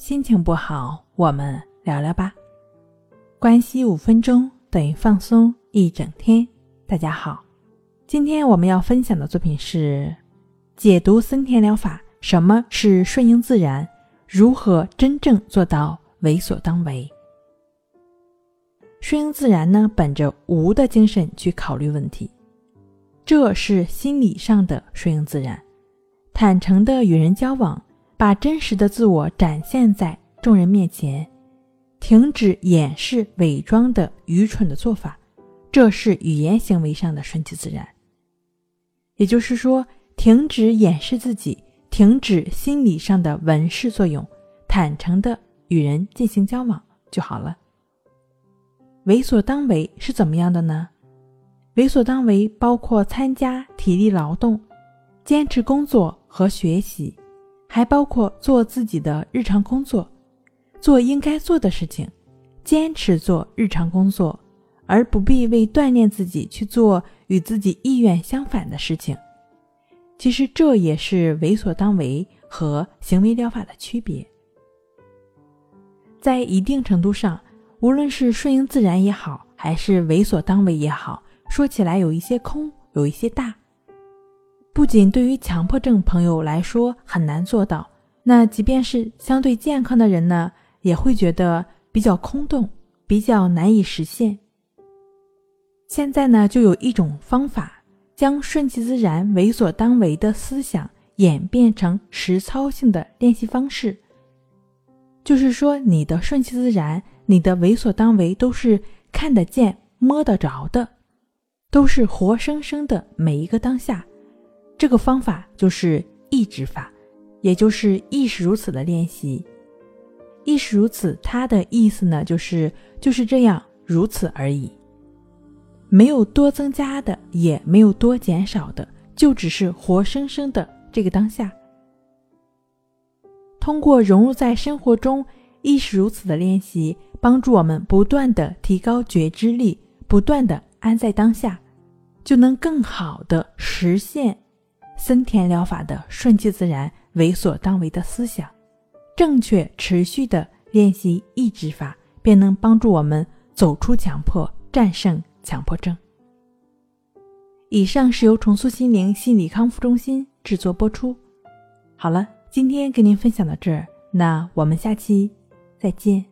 心情不好，我们聊聊吧。关系五分钟等于放松一整天。大家好，今天我们要分享的作品是解读森田疗法。什么是顺应自然？如何真正做到为所当为？顺应自然呢？本着无的精神去考虑问题，这是心理上的顺应自然，坦诚的与人交往。把真实的自我展现在众人面前，停止掩饰、伪装的愚蠢的做法，这是语言行为上的顺其自然。也就是说，停止掩饰自己，停止心理上的文饰作用，坦诚的与人进行交往就好了。为所当为是怎么样的呢？为所当为包括参加体力劳动，坚持工作和学习。还包括做自己的日常工作，做应该做的事情，坚持做日常工作，而不必为锻炼自己去做与自己意愿相反的事情。其实这也是为所当为和行为疗法的区别。在一定程度上，无论是顺应自然也好，还是为所当为也好，说起来有一些空，有一些大。不仅对于强迫症朋友来说很难做到，那即便是相对健康的人呢，也会觉得比较空洞，比较难以实现。现在呢，就有一种方法，将顺其自然、为所当为的思想演变成实操性的练习方式。就是说，你的顺其自然、你的为所当为都是看得见、摸得着的，都是活生生的每一个当下。这个方法就是意志法，也就是亦是如此的练习。亦是如此，它的意思呢，就是就是这样，如此而已，没有多增加的，也没有多减少的，就只是活生生的这个当下。通过融入在生活中，亦是如此的练习，帮助我们不断的提高觉知力，不断的安在当下，就能更好的实现。森田疗法的顺其自然、为所当为的思想，正确持续的练习意志法，便能帮助我们走出强迫，战胜强迫症。以上是由重塑心灵心理康复中心制作播出。好了，今天跟您分享到这儿，那我们下期再见。